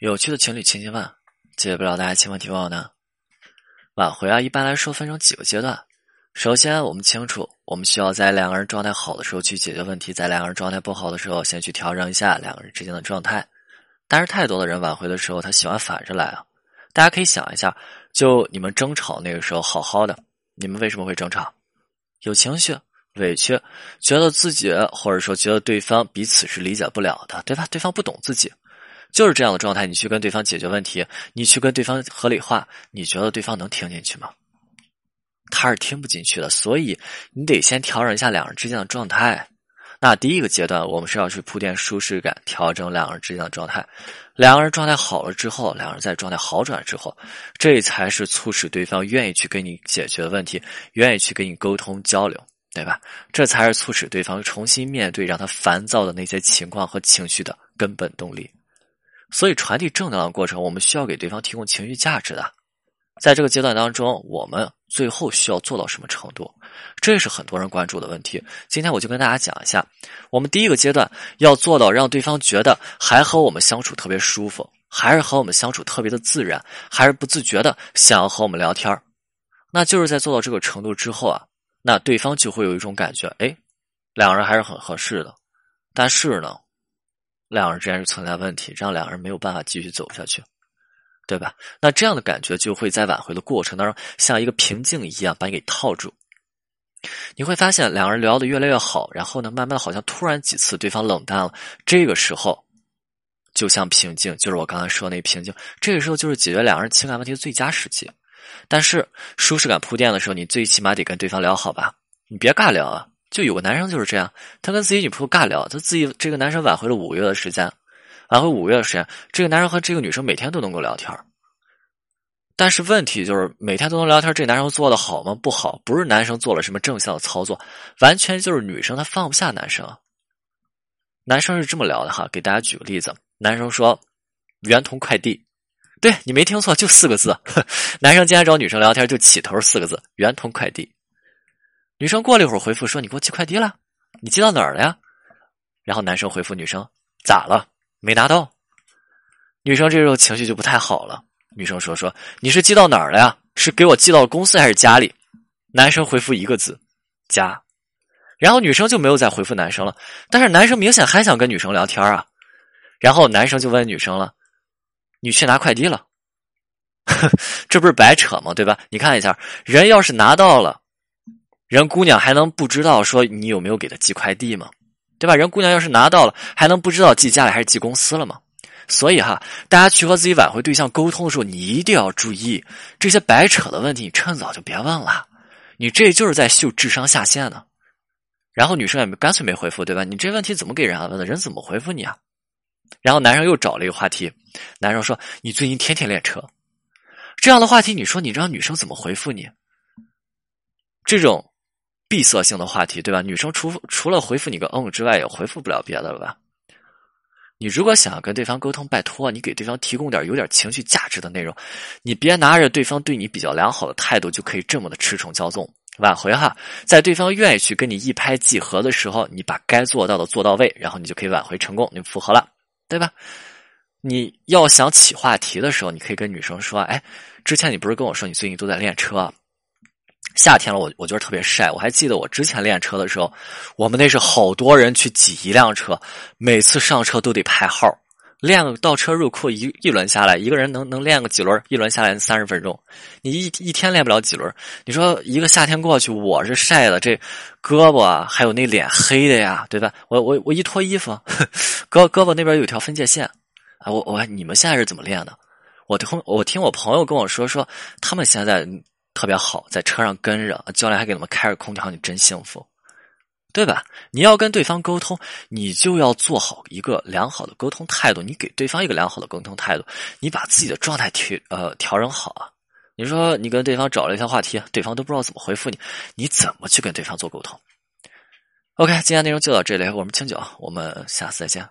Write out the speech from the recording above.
有趣的情侣情景问，解不了大家情问题问呢？挽回啊，一般来说分成几个阶段。首先，我们清楚，我们需要在两个人状态好的时候去解决问题，在两个人状态不好的时候，先去调整一下两个人之间的状态。但是，太多的人挽回的时候，他喜欢反着来啊。大家可以想一下，就你们争吵那个时候好好的，你们为什么会争吵？有情绪、委屈，觉得自己或者说觉得对方彼此是理解不了的，对吧？对方不懂自己。就是这样的状态，你去跟对方解决问题，你去跟对方合理化，你觉得对方能听进去吗？他是听不进去的，所以你得先调整一下两人之间的状态。那第一个阶段，我们是要去铺垫舒适感，调整两人之间的状态。两个人状态好了之后，两人在状态好转之后，这才是促使对方愿意去跟你解决问题，愿意去跟你沟通交流，对吧？这才是促使对方重新面对让他烦躁的那些情况和情绪的根本动力。所以，传递正能量的过程，我们需要给对方提供情绪价值的。在这个阶段当中，我们最后需要做到什么程度？这是很多人关注的问题。今天我就跟大家讲一下，我们第一个阶段要做到让对方觉得还和我们相处特别舒服，还是和我们相处特别的自然，还是不自觉的想要和我们聊天那就是在做到这个程度之后啊，那对方就会有一种感觉，哎，两个人还是很合适的。但是呢？两人之间是存在问题，让两人没有办法继续走下去，对吧？那这样的感觉就会在挽回的过程当中，像一个瓶颈一样把你给套住。你会发现两人聊得越来越好，然后呢，慢慢的好像突然几次对方冷淡了，这个时候就像瓶颈，就是我刚才说那瓶颈，这个时候就是解决两人情感问题的最佳时机。但是舒适感铺垫的时候，你最起码得跟对方聊好吧，你别尬聊啊。就有个男生就是这样，他跟自己女朋友尬聊，他自己这个男生挽回了五个月的时间，挽回五个月的时间，这个男生和这个女生每天都能够聊天但是问题就是每天都能聊天，这男生做的好吗？不好，不是男生做了什么正向的操作，完全就是女生她放不下男生。男生是这么聊的哈，给大家举个例子，男生说：“圆通快递。”对你没听错，就四个字。男生今天找女生聊天就起头四个字：“圆通快递。”女生过了一会儿回复说：“你给我寄快递了，你寄到哪儿了呀？”然后男生回复女生：“咋了？没拿到。”女生这时候情绪就不太好了。女生说：“说你是寄到哪儿了呀？是给我寄到公司还是家里？”男生回复一个字：“家。”然后女生就没有再回复男生了。但是男生明显还想跟女生聊天啊。然后男生就问女生了：“你去拿快递了？” 这不是白扯吗？对吧？你看一下，人要是拿到了。人姑娘还能不知道说你有没有给她寄快递吗？对吧？人姑娘要是拿到了，还能不知道寄家里还是寄公司了吗？所以哈，大家去和自己挽回对象沟通的时候，你一定要注意这些白扯的问题，你趁早就别问了。你这就是在秀智商下限呢。然后女生也干脆没回复，对吧？你这问题怎么给人家问的？人怎么回复你啊？然后男生又找了一个话题，男生说：“你最近天天练车。”这样的话题，你说你让女生怎么回复你？这种。闭塞性的话题，对吧？女生除除了回复你个嗯之外，也回复不了别的了吧？你如果想要跟对方沟通，拜托你给对方提供点有点情绪价值的内容，你别拿着对方对你比较良好的态度就可以这么的恃宠骄纵。挽回哈，在对方愿意去跟你一拍即合的时候，你把该做到的做到位，然后你就可以挽回成功，你复合了，对吧？你要想起话题的时候，你可以跟女生说：“哎，之前你不是跟我说你最近都在练车？”夏天了，我我觉得特别晒。我还记得我之前练车的时候，我们那是好多人去挤一辆车，每次上车都得排号，练个倒车入库一一轮下来，一个人能能练个几轮？一轮下来三十分钟，你一一天练不了几轮。你说一个夏天过去，我是晒的这胳膊，还有那脸黑的呀，对吧？我我我一脱衣服，胳胳膊那边有条分界线啊。我我你们现在是怎么练的？我听我听我朋友跟我说说，他们现在。特别好，在车上跟着教练还给他们开着空调，你真幸福，对吧？你要跟对方沟通，你就要做好一个良好的沟通态度。你给对方一个良好的沟通态度，你把自己的状态调呃调整好啊。你说你跟对方找了一些话题，对方都不知道怎么回复你，你怎么去跟对方做沟通？OK，今天内容就到这里，我们清酒，我们下次再见。